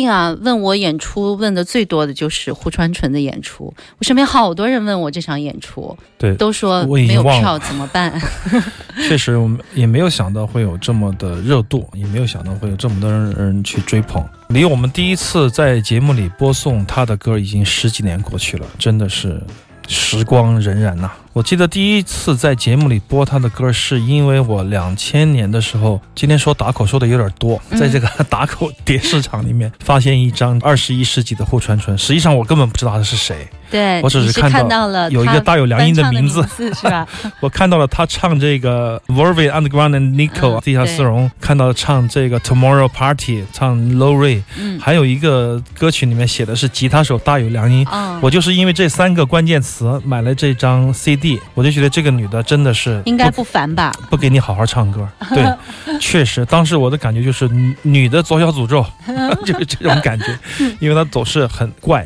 近啊，问我演出问的最多的就是胡川纯的演出。我身边好多人问我这场演出，对，都说没有票怎么办？确实我们也没有想到会有这么的热度，也没有想到会有这么多人去追捧。离我们第一次在节目里播送他的歌已经十几年过去了，真的是时光荏苒呐、我记得第一次在节目里播他的歌，是因为我两千年的时候，今天说打口说的有点多，嗯。在这个打口碟市场里面发现一张二十一世纪的户川纯，实际上我根本不知道他是谁，对，我只是是看到到了有一个大有良音的名字。字是吧？我看到了他唱这个 Verve Underground and Nico 嗯地下丝绒，看到了唱这个 Tomorrow Party 唱 Low Ray，嗯，还有一个歌曲里面写的是吉他手大有良音。哦，我就是因为这三个关键词买了这张 CD，地，我就觉得这个女的真的是应该不烦吧？不给你好好唱歌。对，确实，当时我的感觉就是女女的左小诅咒，就是这种感觉，因为她总是很怪。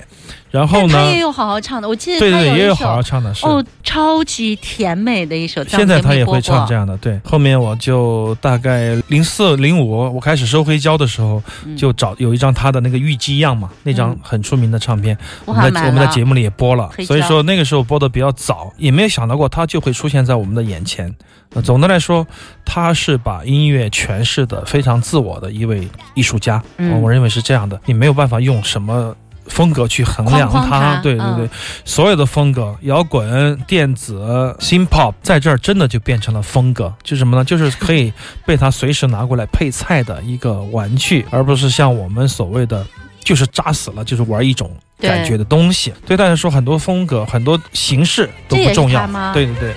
然后呢但他，也有好好唱的，我记得对对也有好好唱的是。哦，超级甜美的一首，现在他也会唱这样。的，对。后面我就大概零四零五，我开始收黑胶的时候，嗯就找有一张他的那个玉姬样嘛，那张嗯很出名的唱片，我我们在我们在节目里也播了所以说那个时候播的比较早，也没有想到过他就会出现在我们的眼前。呃，总的来说，他是把音乐诠释的非常自我的一位艺术家，我认为是这样的，你没有办法用什么。风格去衡量框框它对对嗯对，所有的风格，摇滚、电子、新 pop，在这儿真的就变成了风格，就是什么呢？就是可以被他随时拿过来配菜的一个玩具，而不是像我们所谓的。就是扎死了，就是玩一种感觉的东西。对大家说，很多风格、很多形式都不重要。对对对，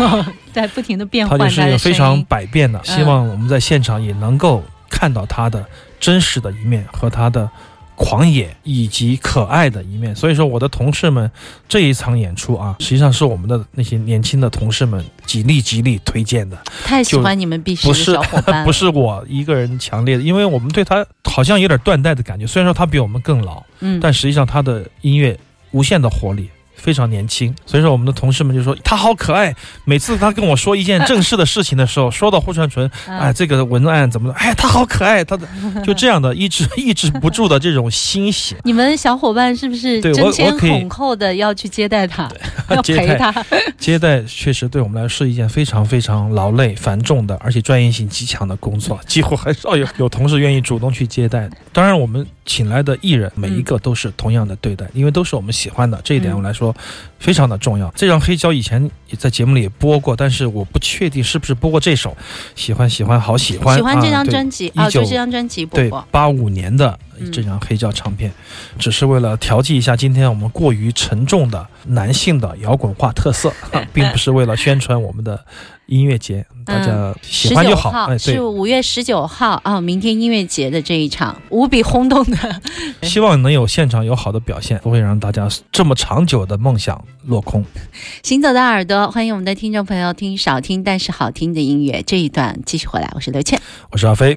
在不停的变它换就是一个非常百变的。嗯希望我们在现场也能够看到它的真实的一面和它的狂野以及可爱的一面。所以说，我的同事们这一场演出啊，实际上是我们的那些年轻的同事们极力极力推荐的。太喜欢你们必须的不是 不是我一个人强烈的，因为我们对他好像有点断代的感觉。虽然说他比我们更老，嗯，但实际上他的音乐无限的活力。非常年轻，所以说我们的同事们就说他好可爱。每次他跟我说一件正式的事情的时候，说到霍川纯，嗯哎，这个文案怎么的？哎，他好可爱，他的 就这样的抑制抑制不住的这种欣喜，你们小伙伴是不是争先恐后的要去接待他，要 接待陪他？接待确实对我们来说是一件非常非常劳累、繁重的，而且专业性极强的工作，几乎很少有有同事愿意主动去接待。当然，我们请来的艺人每一个都是同样的对待，因为都是我们喜欢的，这一点嗯我来说非常的重要。这张黑胶以前也在节目里也播过，但是我不确定是不是播过这首。喜欢喜欢好喜欢，喜欢这张专辑啊，就19这张专辑播对过。八五年的嗯这张黑胶唱片，只是为了调剂一下今天我们过于沉重的男性的摇滚化特色，并不是为了宣传我们的音乐节，大家喜欢就好。是，五月十九号啊，明天音乐节的这一场无比轰动的，希望能有现场有好的表现，不会让大家这么长久的梦想落空。行走的耳朵，欢迎我们的听众朋友听少听但是好听的音乐。这一段继续回来，我是刘倩。我是阿飞。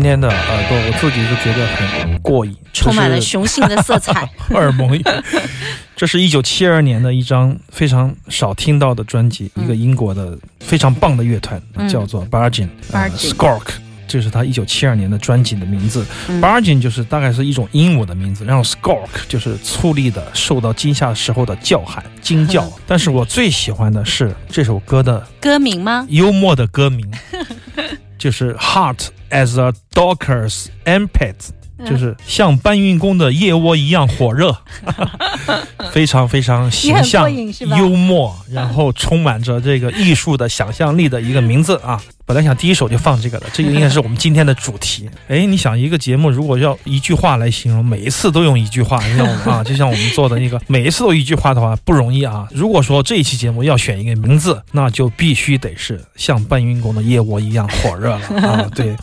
今天的耳朵，我自己都觉得很过瘾，充满了雄性的色彩。荷尔蒙。这是一九七二年的一张非常少听到的专辑，嗯一个英国的非常棒的乐团，嗯叫做 Bargain，呃 Bargain Skork。这是他一九七二年的专辑的名字、嗯 b a r g a i n 就是大概是一种鹦鹉的名字，然后 Skork 就是粗粝的受到惊吓时候的叫喊、惊叫。嗯 但是我最喜欢的是这首歌的歌名吗？幽默的歌名，就是 Heart as a Docker's Armpit，就是像搬运工的腋窝一样火热，非常非常形象幽默，然后充满着这个艺术的想象力的一个名字啊。本来想第一首就放这个的，这个应该是我们今天的主题。哎，你想一个节目如果要一句话来形容，每一次都用一句话，你像我们啊，就像我们做的那个，每一次都一句话的话不容易啊。如果说这一期节目要选一个名字，那就必须得是像搬运工的腋窝一样火热了 啊！对，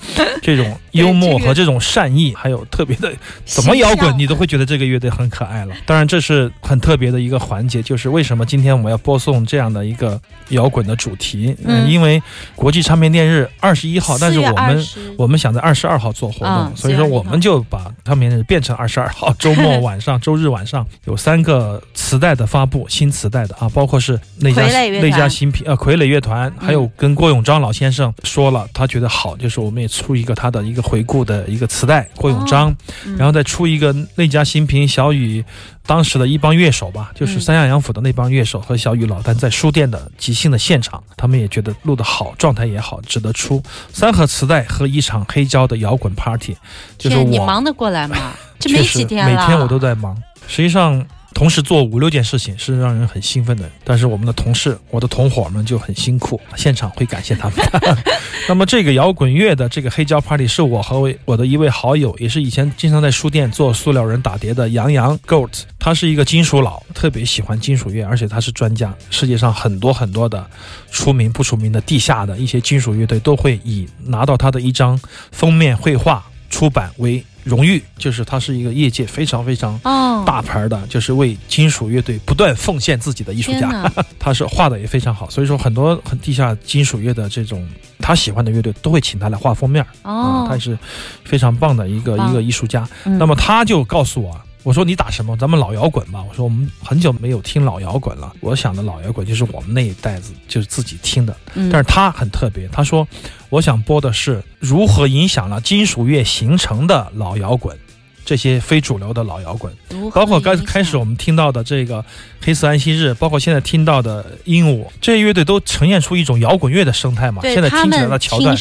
这种幽默和这种善意，还有特别的怎么摇滚，你都会觉得这个乐队很可爱了。当然，这是很特别的一个环节，就是为什么今天我们要播送这样的一个摇滚的主题？嗯因为国际唱片店日二十一号，但是我们我们想在二十二号做活动，嗯4月21所以说我们就把唱片日变成二十二号周末晚上、周日晚上有三个磁带的发布，新磁带的啊，包括是那家那家新品呃傀儡乐团，还有跟郭永章老先生说了，他觉得好，就是我们也出一个他的一个回顾的一个磁带，郭永章，嗯。然后再出一个那家新品小雨。当时的一帮乐手吧，就是嗯三亚杨府的那帮乐手和小雨老丹在书店的即兴的现场，他们也觉得录得好，状态也好，值得出三盒磁带和一场黑胶的摇滚 party，就是天，你我忙得过来吗？这没几天了，每天我都在忙。实际上，同时做五六件事情是让人很兴奋的。但是我们的同事、我的同伙们就很辛苦，现场会感谢他们。那么这个摇滚乐的这个黑胶 party 是我和我我的一位好友，也是以前经常在书店做塑料人打碟的杨洋 Goat，他是一个金属佬，特别喜欢金属乐，而且他是专家。世界上很多很多的出名不出名的地下的一些金属乐队都会以拿到他的一张封面绘画出版为荣誉，就是他是一个业界非常非常哦，大牌的，就是为金属乐队不断奉献自己的艺术家。他是画的也非常好，所以说很多很地下金属乐的这种他喜欢的乐队都会请他来画封面啊、哦，他也是非常棒的一个一个艺术家。嗯那么他就告诉我。我说你打什么？咱们老摇滚吧。我说我们很久没有听老摇滚了。我想的老摇滚就是我们那一代子就是自己听的。嗯但是他很特别，他说我想播的是如何影响了金属乐形成的老摇滚，这些非主流的老摇滚。包括刚开始我们听到的这个黑色安息日，包括现在听到的鹦鹉，这些乐队都呈现出一种摇滚乐的生态嘛。现在听起来的桥段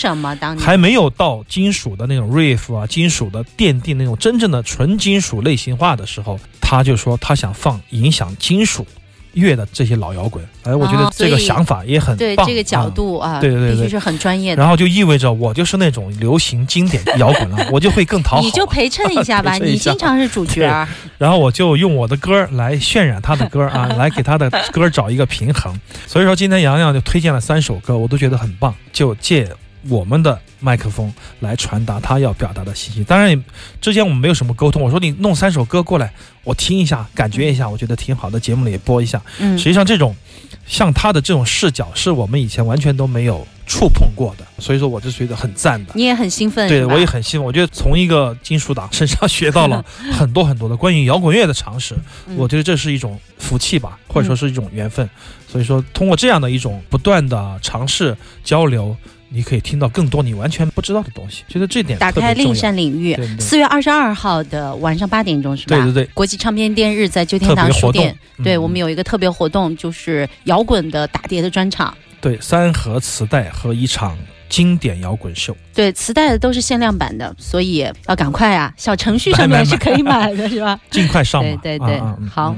还没有到金属的那种 riff 啊，金属的奠定那种真正的纯金属类型化的时候，他就说他想放影响金属乐的这些老摇滚。哎，我觉得这个想法也很棒。对这个角啊度啊，对对对对必须是很专业的。然后就意味着我就是那种流行经典摇滚了，我就会更讨好。你就陪衬一下吧，你经常是主角。然后我就用我的歌来渲染他的歌啊，来给他的歌找一个平衡。所以说今天洋洋就推荐了三首歌，我都觉得很棒，就借我们的麦克风来传达他要表达的信息。当然，之前我们没有什么沟通，我说你弄三首歌过来，我听一下，感觉一下，我觉得挺好的，节目里也播一下。嗯实，际上这种像他的这种视角，是我们以前完全都没有触碰过的，所以说我就觉得很赞的。你也很兴奋，对，我也很兴奋，我觉得从一个金属党身上学到了 很多很多的关于摇滚乐的常识，嗯我觉得这是一种福气吧，或者说是一种缘分。所以说，通过这样的一种不断的尝试交流，你可以听到更多你完全不知道的东西。觉得这点打开另特别重要。扇领域。四月二十二号的晚上八点钟是吧？对对对，国际唱片店日在旧天堂书店，，对嗯我们有一个特别活动，就是摇滚的打碟的专场。对三盒磁带和一场经典摇滚秀。对，磁带的都是限量版的，所以要赶快啊！小程序上面是可以买的，是吧？尽快上嘛！对对对好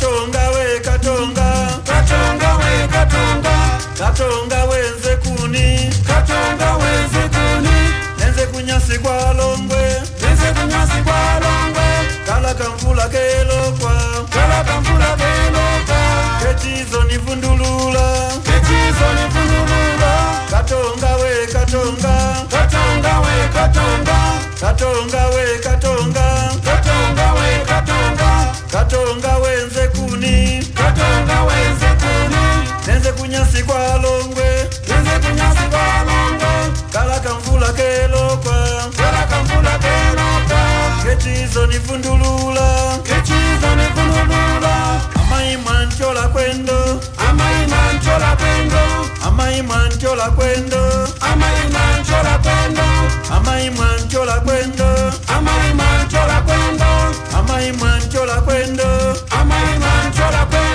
Katonga we katonga. Katonga we katonga. Katonga kamvula kelokwa kala kamvula kelokwa kechizo nivundulula kechizo nivundulula amai mwanchola kwendo. Amai mwanchola kwendo. Amai mwanchola kwendo. Amai mwanchola kwendo. Amai mwanchola kwendo. Amai mwanchola kwendo. Amai mwanchola kwendo. Amai mwanchola kwendo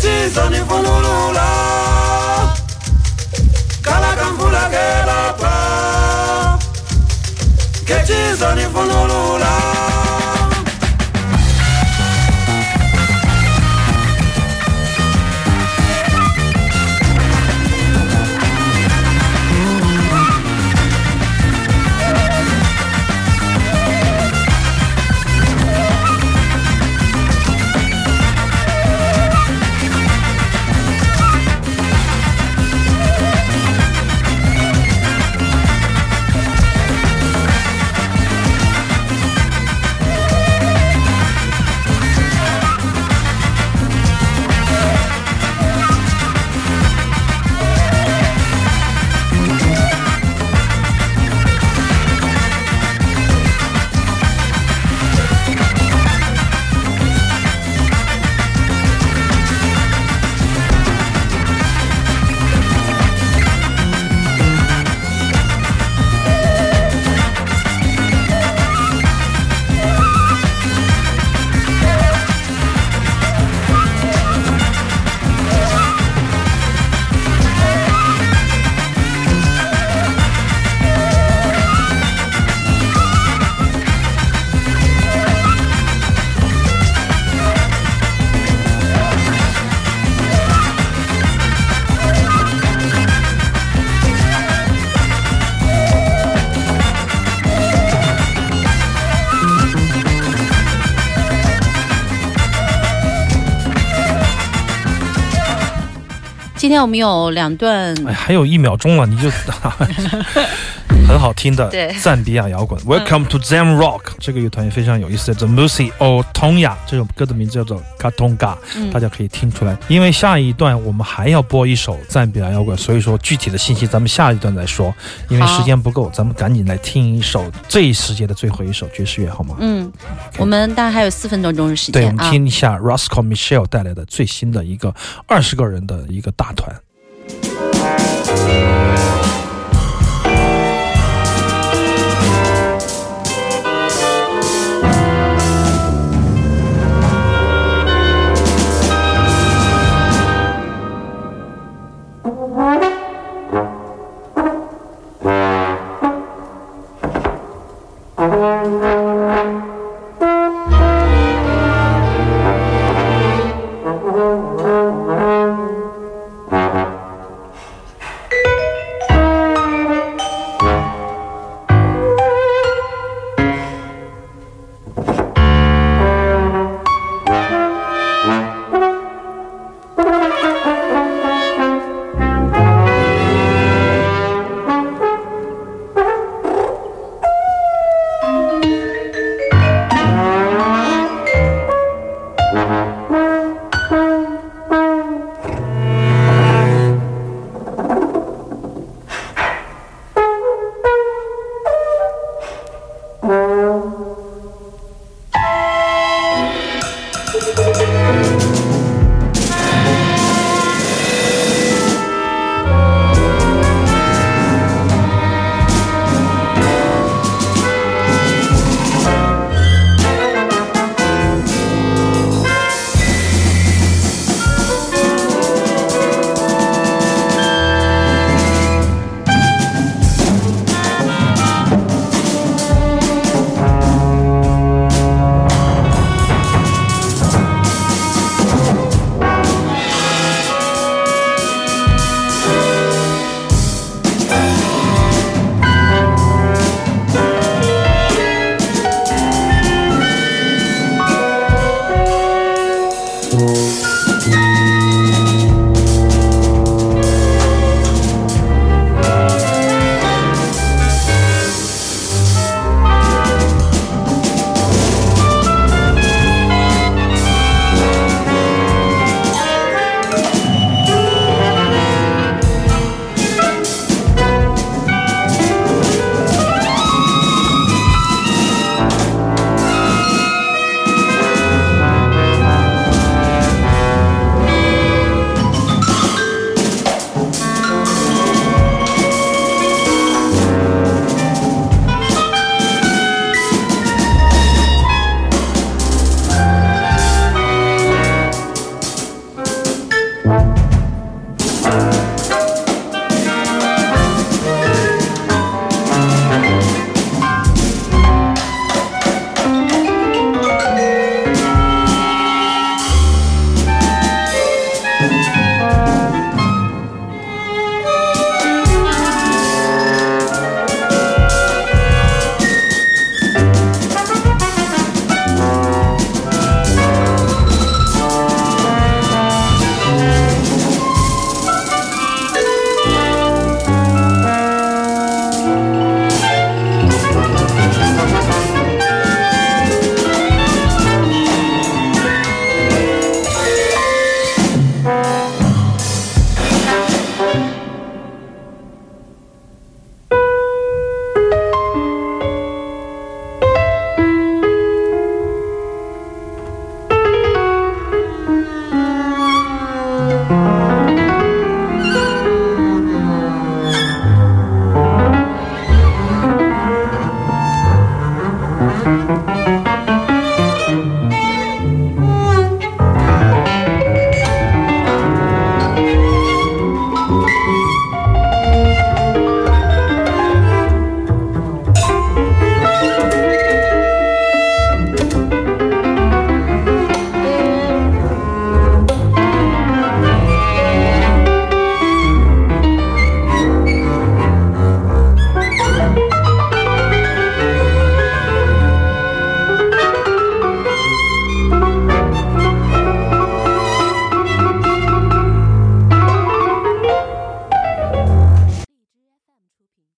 echizo nifunulula kala kamvula kelapha ngechizo nifunulula 今天我们有两段，还有一秒钟了，你就 很好听的赞比亚摇滚。Welcome to Zam Rock，这个乐团也非常有意思。The Musi o Tonya 这首歌的名字叫做 Katonga，、嗯大家可以听出来。因为下一段我们还要播一首赞比亚摇滚，所以说具体的信息咱们下一段再说。因为时间不够，咱们赶紧来听一首这一世界的最后一首爵士乐，好吗？嗯，我们大概还有四分多钟的时间对，我。们听一下 Roscoe Michelle 带来的最新的一个二十个人的一个大团。